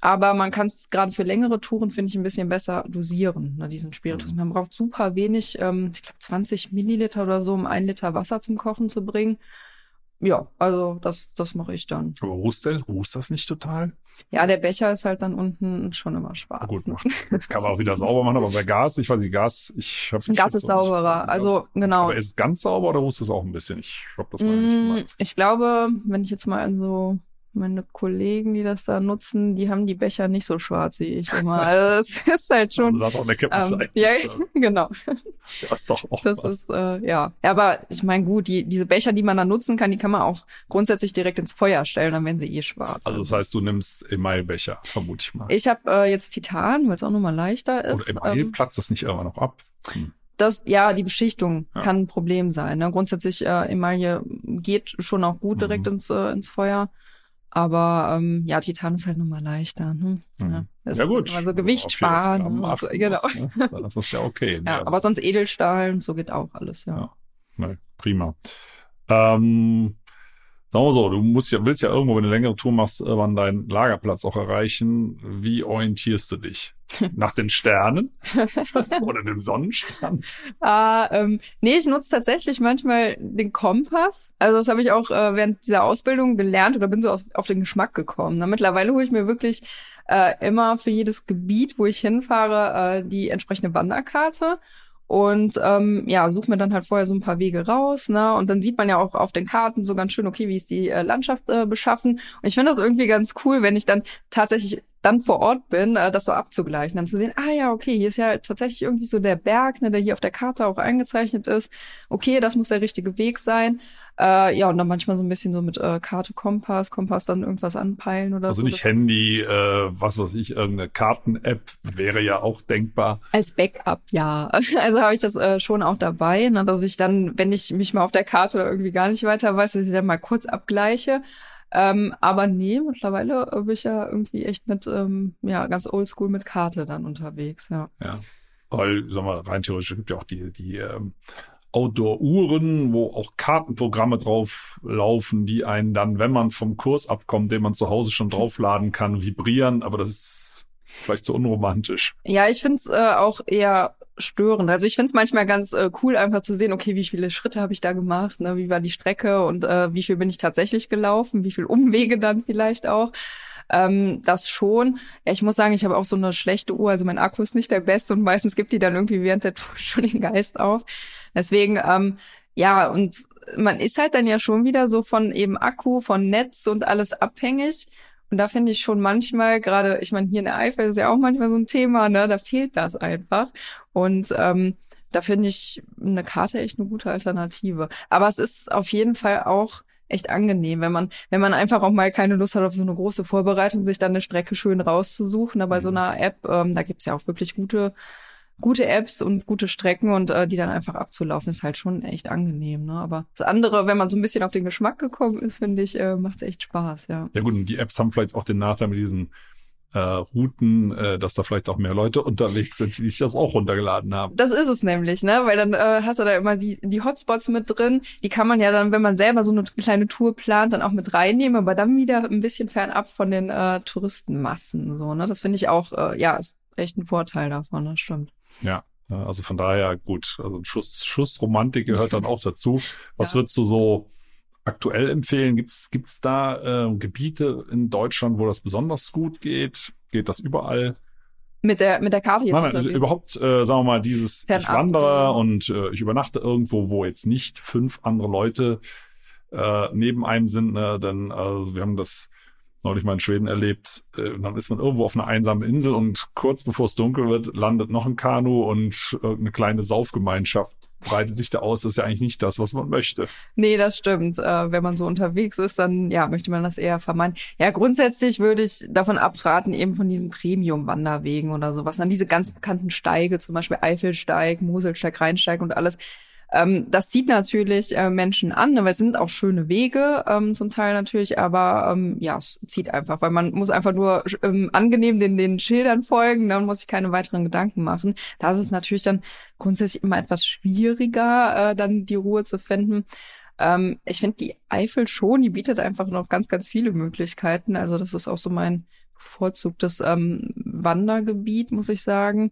Aber man kann es gerade für längere Touren, finde ich, ein bisschen besser dosieren, ne, diesen Spiritus. Mhm. Man braucht super wenig, ähm, ich glaube 20 Milliliter oder so, um ein Liter Wasser zum Kochen zu bringen. Ja, also das, das mache ich dann. Aber rußt, der, rußt das nicht total? Ja, der Becher ist halt dann unten schon immer schwarz. gut, macht, kann man auch wieder sauber machen, aber bei Gas, ich weiß nicht, Gas, ich habe Gas ist sauberer. Also genau. Aber ist es ganz sauber oder rußt es auch ein bisschen? Ich hab das nicht Mm, gemacht. Ich glaube, wenn ich jetzt mal an so meine Kollegen, die das da nutzen, die haben die Becher nicht so schwarz wie ich immer. Also es ist halt Also schon. da hat auch eine Kippe Ähm, ja, genau. Das ist doch auch Das was. ist, äh, ja. Aber ich meine, gut, die, diese Becher, die man da nutzen kann, die kann man auch grundsätzlich direkt ins Feuer stellen, dann werden sie eh schwarz. Also das heißt, du nimmst Emailbecher, vermute ich mal. ich habe äh, jetzt Titan, weil es auch nochmal leichter Oder ist. Email, Ähm, platzt das nicht irgendwann noch ab? Hm. das, ja, die Beschichtung Ja. kann ein Problem sein. Ne? Grundsätzlich, äh, Emaille geht schon auch gut direkt Mhm. ins, äh, ins Feuer. Aber ähm, ja, Titan ist halt nochmal leichter. Ne? Mhm. Ja, das Ja gut. Ist immer so Gewicht sparen. Und so, genau. muss, ne? Dann ist das ja okay. Ne? Ja, Also, aber sonst Edelstahl und so geht auch alles, ja. Ja. ne, prima. Ähm, sagen wir so, du musst ja, willst ja irgendwo, wenn du eine längere Tour machst, irgendwann deinen Lagerplatz auch erreichen. Wie orientierst du dich? Nach den Sternen? Oder dem Sonnenstand? Ah, ähm, nee, ich nutze tatsächlich manchmal den Kompass. Also das habe ich auch äh, während dieser Ausbildung gelernt oder bin so auf, auf den Geschmack gekommen. Na, mittlerweile hole ich mir wirklich äh, immer für jedes Gebiet, wo ich hinfahre, äh, die entsprechende Wanderkarte. Und ähm, ja, suche mir dann halt vorher so ein paar Wege raus, ne? Und dann sieht man ja auch auf den Karten so ganz schön, okay, wie ist die äh, Landschaft äh, beschaffen. Und ich finde das irgendwie ganz cool, wenn ich dann tatsächlich dann vor Ort bin, äh, das so abzugleichen, dann zu sehen, ah ja, okay, hier ist ja tatsächlich irgendwie so der Berg, ne, der hier auf der Karte auch eingezeichnet ist. Okay, das muss der richtige Weg sein. Äh, ja, und dann manchmal so ein bisschen so mit äh, Karte, Kompass, Kompass dann irgendwas anpeilen oder Also so. nicht Das- Handy, äh, was weiß ich, irgendeine Karten-App wäre ja auch denkbar. Als Backup, ja. Also habe ich das äh, schon auch dabei, ne, dass ich dann, wenn ich mich mal auf der Karte oder irgendwie gar nicht weiter weiß, dass ich dann mal kurz abgleiche. Ähm, aber nee, mittlerweile bin ich ja irgendwie echt mit, ähm, ja, ganz oldschool mit Karte dann unterwegs, ja. Ja. Weil, sag mal, rein theoretisch gibt ja auch die, die ähm, Outdoor-Uhren, wo auch Kartenprogramme drauf laufen, die einen dann, wenn man vom Kurs abkommt, den man zu Hause schon draufladen kann, vibrieren. Aber das ist vielleicht zu unromantisch. Ja, ich find's äh, auch eher störend. Also ich find's manchmal ganz äh, cool, einfach zu sehen, okay, wie viele Schritte habe ich da gemacht, ne, wie war die Strecke und äh, wie viel bin ich tatsächlich gelaufen, wie viel Umwege dann vielleicht auch. Ähm, das schon. Ja, ich muss sagen, ich habe auch so eine schlechte Uhr, also mein Akku ist nicht der beste und meistens gibt die dann irgendwie während der Tour schon den Geist auf. Deswegen, ähm, ja, und man ist halt dann ja schon wieder so von eben Akku, von Netz und alles abhängig. Und da finde ich schon manchmal, gerade, ich meine, hier in der Eifel ist ja auch manchmal so ein Thema, ne? Da fehlt das einfach. Und ähm, da finde ich eine Karte echt eine gute Alternative. Aber es ist auf jeden Fall auch echt angenehm, wenn man, wenn man einfach auch mal keine Lust hat auf so eine große Vorbereitung, sich dann eine Strecke schön rauszusuchen. Aber bei so Mhm. einer App, ähm, da gibt's ja auch wirklich gute, gute Apps und gute Strecken und äh, die dann einfach abzulaufen, ist halt schon echt angenehm. Ne? Aber das andere, wenn man so ein bisschen auf den Geschmack gekommen ist, finde ich, äh, macht's echt Spaß, ja. Ja gut, und die Apps haben vielleicht auch den Nachteil mit diesen äh, Routen, äh, dass da vielleicht auch mehr Leute unterwegs sind, die sich das auch runtergeladen haben. Das ist es nämlich, ne? Weil dann äh, hast du da immer die, die Hotspots mit drin. Die kann man ja dann, wenn man selber so eine kleine Tour plant, dann auch mit reinnehmen, aber dann wieder ein bisschen fernab von den äh, Touristenmassen. So, ne? Das finde ich auch, äh, ja, ist echt ein Vorteil davon, das stimmt. Ja. Also von daher gut, also ein Schuss, Schuss Romantik gehört dann auch dazu. Was ja. würdest du so aktuell empfehlen? Gibt's gibt's da äh, Gebiete in Deutschland, wo das besonders gut geht? Geht das überall? Mit der, mit der Karte jetzt. Nein, nein, überhaupt, äh, sagen wir mal, dieses, Fernab. ich wandere und äh, ich übernachte irgendwo, wo jetzt nicht fünf andere Leute äh, neben einem sind, ne? denn äh, wir haben das neulich mal in Schweden erlebt. Äh, dann ist man irgendwo auf einer einsamen Insel und kurz bevor es dunkel wird, landet noch ein Kanu und eine kleine Saufgemeinschaft breitet sich da aus. Das ist ja eigentlich nicht das, was man möchte. Nee, das stimmt. Äh, wenn man so unterwegs ist, dann ja, möchte man das eher vermeiden. Ja, grundsätzlich würde ich davon abraten, eben von diesen Premium-Wanderwegen oder sowas. Dann diese ganz bekannten Steige, zum Beispiel Eifelsteig, Moselsteig, Rheinsteig und alles ähm, das zieht natürlich äh, Menschen an, weil es sind auch schöne Wege ähm, zum Teil natürlich, aber ähm, ja, es zieht einfach, weil man muss einfach nur ähm, angenehm den, den Schildern folgen, dann muss ich keine weiteren Gedanken machen. Da ist es natürlich dann grundsätzlich immer etwas schwieriger, äh, dann die Ruhe zu finden. Ähm, ich finde die Eifel schon, die bietet einfach noch ganz, ganz viele Möglichkeiten. Also das ist auch so mein bevorzugtes ähm, Wandergebiet, muss ich sagen.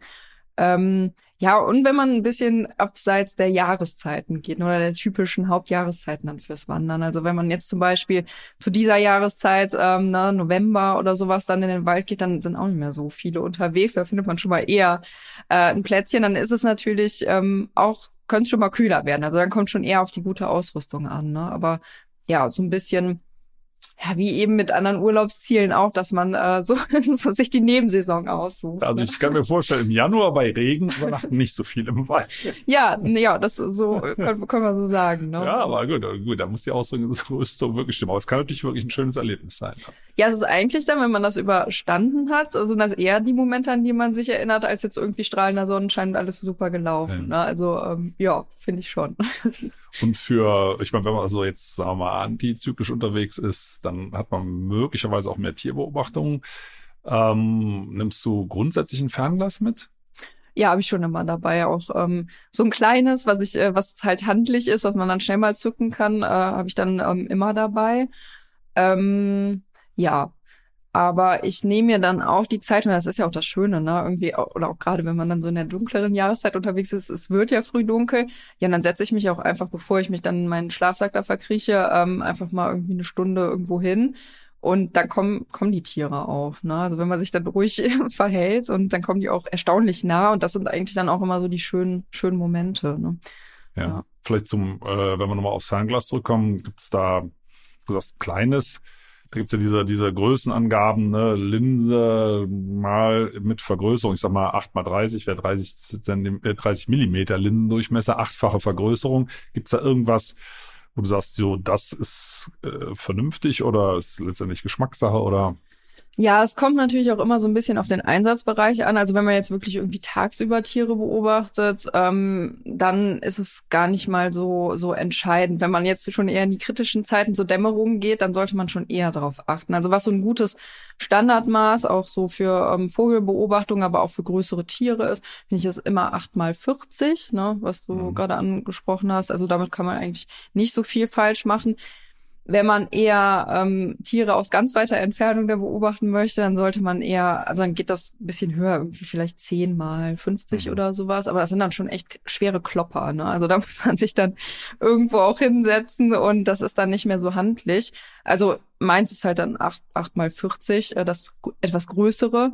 Ähm, ja, und wenn man ein bisschen abseits der Jahreszeiten geht oder der typischen Hauptjahreszeiten dann fürs Wandern. Also wenn man jetzt zum Beispiel zu dieser Jahreszeit, ähm, ne, November oder sowas, dann in den Wald geht, dann sind auch nicht mehr so viele unterwegs. Da findet man schon mal eher äh, ein Plätzchen. Dann ist es natürlich ähm, auch, könnte schon mal kühler werden. Also dann kommt schon eher auf die gute Ausrüstung an. Ne? Aber ja, so ein bisschen ja, wie eben mit anderen Urlaubszielen auch, dass man äh, so, so sich die Nebensaison aussucht. Also ich kann mir vorstellen, im Januar bei Regen übernachten nicht so viel im Wald. ja, ja, das so können, können wir so sagen. Ne? Ja, aber gut, gut, da muss die Ausrüstung wirklich stimmen. Aber es kann natürlich wirklich ein schönes Erlebnis sein. Ja, es ist eigentlich dann, wenn man das überstanden hat, sind das eher die Momente, an die man sich erinnert, als jetzt irgendwie strahlender Sonnenschein und alles super gelaufen. Ja. Ne? Also ähm, ja, finde ich schon. Und für, ich meine, wenn man also jetzt, sagen wir mal, antizyklisch unterwegs ist, dann hat man möglicherweise auch mehr Tierbeobachtungen. Ähm, nimmst du grundsätzlich ein Fernglas mit? Ja, habe ich schon immer dabei. Auch ähm, so ein kleines, was ich, äh, was halt handlich ist, was man dann schnell mal zücken kann, äh, habe ich dann ähm, immer dabei. Ähm, ja, aber ich nehme mir dann auch die Zeit, und das ist ja auch das Schöne, ne? Irgendwie, oder auch gerade wenn man dann so in der dunkleren Jahreszeit unterwegs ist, es wird ja früh dunkel. Ja, und dann setze ich mich auch einfach, bevor ich mich dann in meinen Schlafsack da verkrieche, ähm, einfach mal irgendwie eine Stunde irgendwo hin. Und dann kommen, kommen die Tiere auch. Ne? Also wenn man sich dann ruhig verhält und dann kommen die auch erstaunlich nah. Und das sind eigentlich dann auch immer so die schönen, schönen Momente. Ne? Ja, ja. vielleicht zum, äh, wenn wir nochmal aufs Fernglas zurückkommen, gibt's da, du sagst kleines, da gibt's ja diese, diese Größenangaben, ne? Linse mal mit Vergrößerung, ich sag mal 8 mal 30 wäre 30, Zentime, äh, 30 Millimeter Linsendurchmesser, achtfache Vergrößerung. Gibt's da irgendwas, wo du sagst, so, das ist äh, vernünftig oder ist letztendlich Geschmackssache oder? Ja, es kommt natürlich auch immer so ein bisschen auf den Einsatzbereich an. Also wenn man jetzt wirklich irgendwie tagsüber Tiere beobachtet, ähm, dann ist es gar nicht mal so so entscheidend. Wenn man jetzt schon eher in die kritischen Zeiten zur Dämmerung geht, dann sollte man schon eher darauf achten. Also was so ein gutes Standardmaß auch so für ähm, Vogelbeobachtung, aber auch für größere Tiere ist, finde ich das immer acht mal 40, ne, was du mhm. gerade angesprochen hast. Also damit kann man eigentlich nicht so viel falsch machen. Wenn man eher ähm, Tiere aus ganz weiter Entfernung da beobachten möchte, dann sollte man eher, also dann geht das ein bisschen höher, irgendwie vielleicht 10 mal 50 mhm. oder sowas. Aber das sind dann schon echt schwere Klopper. Ne? Also da muss man sich dann irgendwo auch hinsetzen und das ist dann nicht mehr so handlich. Also meins ist halt dann 8, 8 mal 40, äh, das etwas größere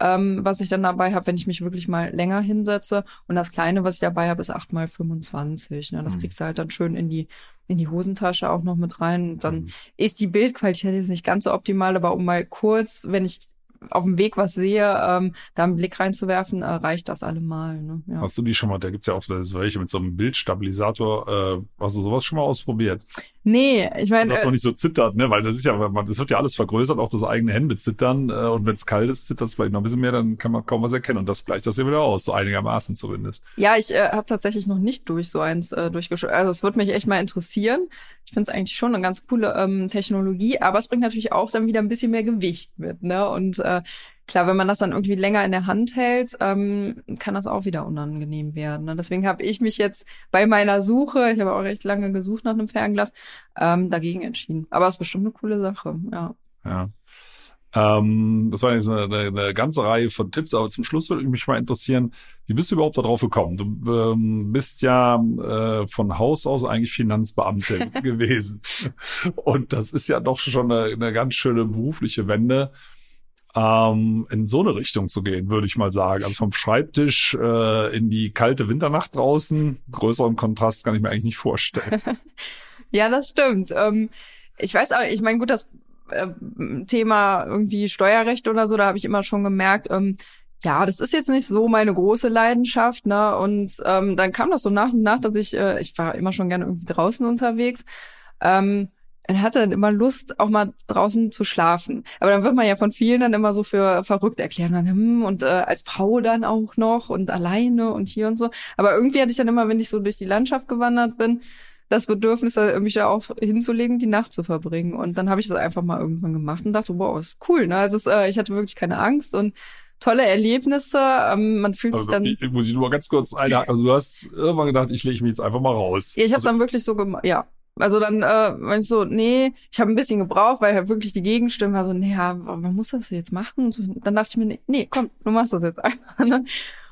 ähm, was ich dann dabei habe, wenn ich mich wirklich mal länger hinsetze. Und das kleine, was ich dabei habe, ist 8 mal 25. Ne? Das mhm. kriegst du halt dann schön in die in die Hosentasche auch noch mit rein. Dann mhm. ist die Bildqualität jetzt nicht ganz so optimal, aber um mal kurz, wenn ich auf dem Weg was sehe, ähm, da einen Blick reinzuwerfen, äh, reicht das allemal. Ne? Ja. Hast du die schon mal, da gibt's ja auch welche mit so einem Bildstabilisator, äh, hast du sowas schon mal ausprobiert? Nee, ich meine. Dass das äh, noch nicht so zittert, ne? Weil das ist ja, man, das wird ja alles vergrößert, auch das eigene Hände zittern. Äh, und wenn es kalt ist, zittert es vielleicht noch ein bisschen mehr, dann kann man kaum was erkennen. Und das gleicht das ja wieder aus, so einigermaßen zumindest. Ja, ich äh, habe tatsächlich noch nicht durch so eins äh, durchgeschaut. Also es würde mich echt mal interessieren. Ich finde es eigentlich schon eine ganz coole ähm, Technologie, aber es bringt natürlich auch dann wieder ein bisschen mehr Gewicht mit, ne? Und äh, klar, wenn man das dann irgendwie länger in der Hand hält, ähm, kann das auch wieder unangenehm werden. Ne? Deswegen habe ich mich jetzt bei meiner Suche, ich habe auch recht lange gesucht nach einem Fernglas, ähm, dagegen entschieden. Aber es ist bestimmt eine coole Sache, ja. Ja. Ähm, das war jetzt eine, eine, eine, ganze Reihe von Tipps, aber zum Schluss würde mich mal interessieren, wie bist du überhaupt darauf gekommen? Du ähm, bist ja äh, von Haus aus eigentlich Finanzbeamtin gewesen. Und das ist ja doch schon eine, eine ganz schöne berufliche Wende ähm, in so eine Richtung zu gehen, würde ich mal sagen. Also vom Schreibtisch äh, in die kalte Winternacht draußen, größeren Kontrast kann ich mir eigentlich nicht vorstellen. ja, das stimmt. Ähm, ich weiß auch, ich meine, gut, das äh, Thema irgendwie Steuerrecht oder so, da habe ich immer schon gemerkt, ähm, ja, das ist jetzt nicht so meine große Leidenschaft, ne? Und ähm, dann kam das so nach und nach, dass ich, äh, ich war immer schon gerne irgendwie draußen unterwegs. Ähm, und hatte dann immer Lust, auch mal draußen zu schlafen. Aber dann wird man ja von vielen dann immer so für verrückt erklären, dann, hm, und äh, als Frau dann auch noch und alleine und hier und so. Aber irgendwie hatte ich dann immer, wenn ich so durch die Landschaft gewandert bin, das Bedürfnis, mich da auch hinzulegen, die Nacht zu verbringen. Und dann habe ich das einfach mal irgendwann gemacht und dachte, wow, ist cool. Ne? Also es, äh, ich hatte wirklich keine Angst und tolle Erlebnisse. Ähm, man fühlt also, sich dann. Ich, muss ich nur mal ganz kurz einhaken. Also du hast irgendwann gedacht, ich lege mich jetzt einfach mal raus. Ja, ich habe also, dann wirklich so gemacht. Ja, also dann, äh, wenn ich so, nee, ich habe ein bisschen gebraucht, weil halt wirklich die Gegenstimme war so, nee, ja, man muss das jetzt machen. Und so, dann dachte ich mir, nee, nee, komm, du machst das jetzt einfach. Ne?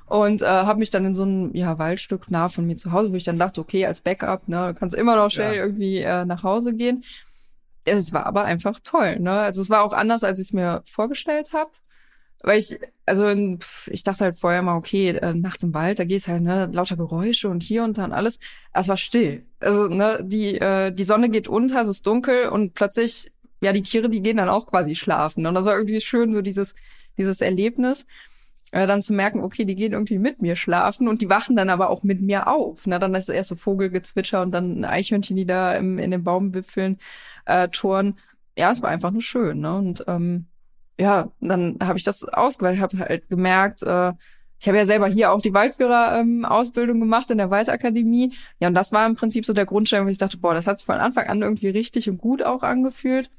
und äh, habe mich dann in so ein ja, Waldstück nah von mir zu Hause, wo ich dann dachte, okay, als Backup, ne, du kannst immer noch schnell ja. irgendwie äh, nach Hause gehen. Es war aber einfach toll, ne? Also es war auch anders, als ich es mir vorgestellt habe. Weil ich, also ich dachte halt vorher mal, okay, äh, nachts im Wald, da geht's halt, ne, lauter Geräusche und hier und da und alles. Es war still. Also, ne, die, äh, die Sonne geht unter, es ist dunkel und plötzlich, ja, die Tiere, die gehen dann auch quasi schlafen. Und das war irgendwie schön, so dieses, dieses Erlebnis äh, dann zu merken, okay, die gehen irgendwie mit mir schlafen und die wachen dann aber auch mit mir auf. Ne? Dann das erste Vogelgezwitscher und dann Eichhörnchen, die da im, in den Baumwipfeln äh, toren. Ja, es war einfach nur schön. Ne? Und ähm, ja, dann habe ich das ausgewählt, habe halt gemerkt, äh, ich habe ja selber hier auch die Waldführer-Ausbildung ähm, gemacht in der Waldakademie. Ja, und das war im Prinzip so der Grundstein, wo ich dachte, boah, das hat sich von Anfang an irgendwie richtig und gut auch angefühlt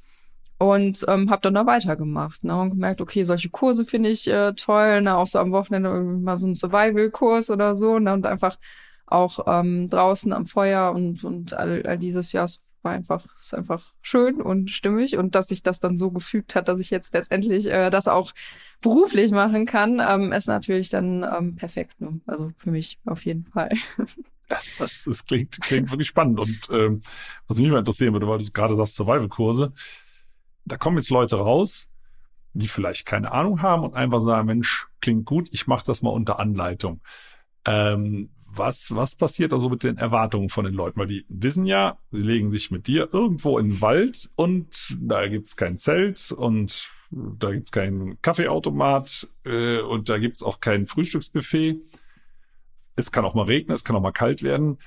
und ähm, habe dann da weitergemacht ne, und gemerkt, okay, solche Kurse finde ich äh, toll, ne, auch so am Wochenende mal so ein Survival-Kurs oder so ne, und einfach auch ähm, draußen am Feuer und und all, all dieses Jahr war einfach ist einfach schön und stimmig und dass sich das dann so gefügt hat, dass ich jetzt letztendlich äh, das auch beruflich machen kann, ähm, ist natürlich dann ähm, perfekt. Ne? Also für mich auf jeden Fall. Das, das klingt, klingt wirklich spannend. Und ähm, was mich mal interessieren würde, weil du gerade sagst, Survival-Kurse, da kommen jetzt Leute raus, die vielleicht keine Ahnung haben und einfach sagen, Mensch, klingt gut, ich mache das mal unter Anleitung. Ähm, was, was passiert also mit den Erwartungen von den Leuten? Weil die wissen ja, sie legen sich mit dir irgendwo in den Wald und da gibt's kein Zelt und da gibt's keinen Kaffeeautomat äh, und da gibt's auch kein Frühstücksbuffet. Es kann auch mal regnen, es kann auch mal kalt werden.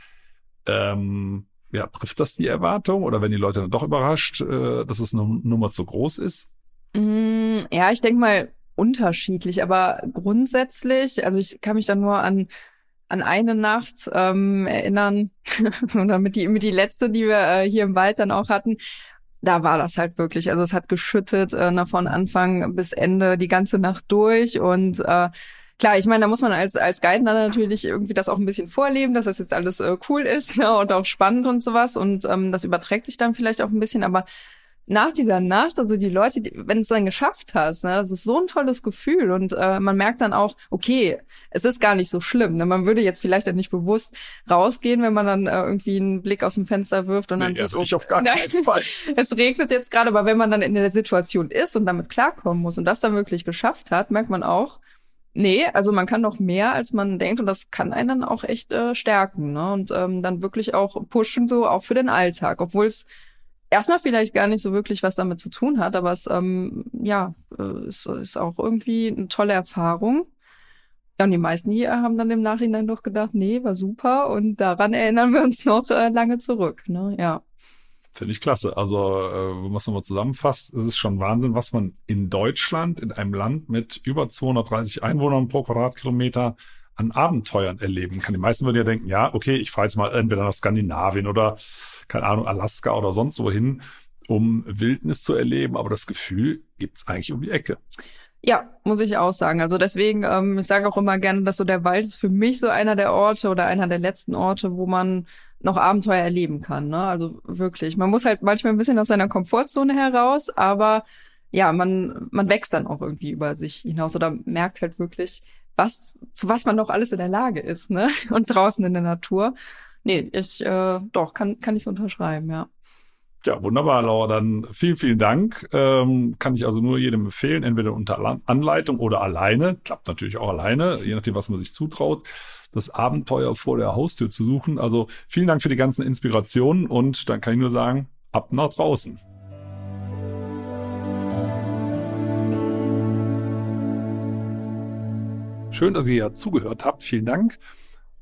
Ähm, ja, trifft das die Erwartung oder wenn die Leute dann doch überrascht, äh, dass es eine Nummer zu groß ist? Mm, ja, ich denke mal unterschiedlich, aber grundsätzlich, also ich kann mich dann nur an an eine Nacht ähm, erinnern oder mit die mit die letzte, die wir äh, hier im Wald dann auch hatten. Da war das halt wirklich, also es hat geschüttet äh, von Anfang bis Ende die ganze Nacht durch und äh, Klar, ich meine, da muss man als, als Guide dann natürlich irgendwie das auch ein bisschen vorleben, dass das jetzt alles äh, cool ist ne, und auch spannend und sowas. Und ähm, das überträgt sich dann vielleicht auch ein bisschen, aber nach dieser Nacht, also die Leute, die, wenn es dann geschafft hast, ne, das ist so ein tolles Gefühl und äh, man merkt dann auch, okay, es ist gar nicht so schlimm. Ne? Man würde jetzt vielleicht dann nicht bewusst rausgehen, wenn man dann äh, irgendwie einen Blick aus dem Fenster wirft und dann nee, also ich auf gar keinen Fall. es regnet jetzt gerade, aber wenn man dann in der Situation ist und damit klarkommen muss und das dann wirklich geschafft hat, merkt man auch, Nee, also man kann noch mehr, als man denkt und das kann einen dann auch echt äh, stärken ne? und ähm, dann wirklich auch pushen, so auch für den Alltag, obwohl es erstmal vielleicht gar nicht so wirklich was damit zu tun hat, aber es ähm, ja äh, ist, ist auch irgendwie eine tolle Erfahrung. Ja, und die meisten hier haben dann im Nachhinein doch gedacht, nee, war super und daran erinnern wir uns noch äh, lange zurück. Ne? Ja. Finde ich klasse. Also, äh, wenn man es nochmal zusammenfasst, ist es schon Wahnsinn, was man in Deutschland, in einem Land mit über 230 Einwohnern pro Quadratkilometer an Abenteuern erleben kann. Die meisten würden ja denken, ja, okay, ich fahre jetzt mal entweder nach Skandinavien oder, keine Ahnung, Alaska oder sonst wohin, um Wildnis zu erleben. Aber das Gefühl gibt's eigentlich um die Ecke. Ja, muss ich auch sagen. Also deswegen, ähm, ich sage auch immer gerne, dass so der Wald ist für mich so einer der Orte oder einer der letzten Orte, wo man noch Abenteuer erleben kann. Ne? Also wirklich. Man muss halt manchmal ein bisschen aus seiner Komfortzone heraus, aber ja, man, man wächst dann auch irgendwie über sich hinaus oder merkt halt wirklich, was, zu was man noch alles in der Lage ist, ne? Und draußen in der Natur. Nee, ich, äh, doch, kann, kann ich so unterschreiben, ja. Ja, wunderbar, Laura. Dann vielen, vielen Dank. Ähm, kann ich also nur jedem empfehlen, entweder unter Anleitung oder alleine. Klappt natürlich auch alleine, je nachdem, was man sich zutraut, das Abenteuer vor der Haustür zu suchen. Also vielen Dank für die ganzen Inspirationen und dann kann ich nur sagen, ab nach draußen. Schön, dass ihr zugehört habt. Vielen Dank.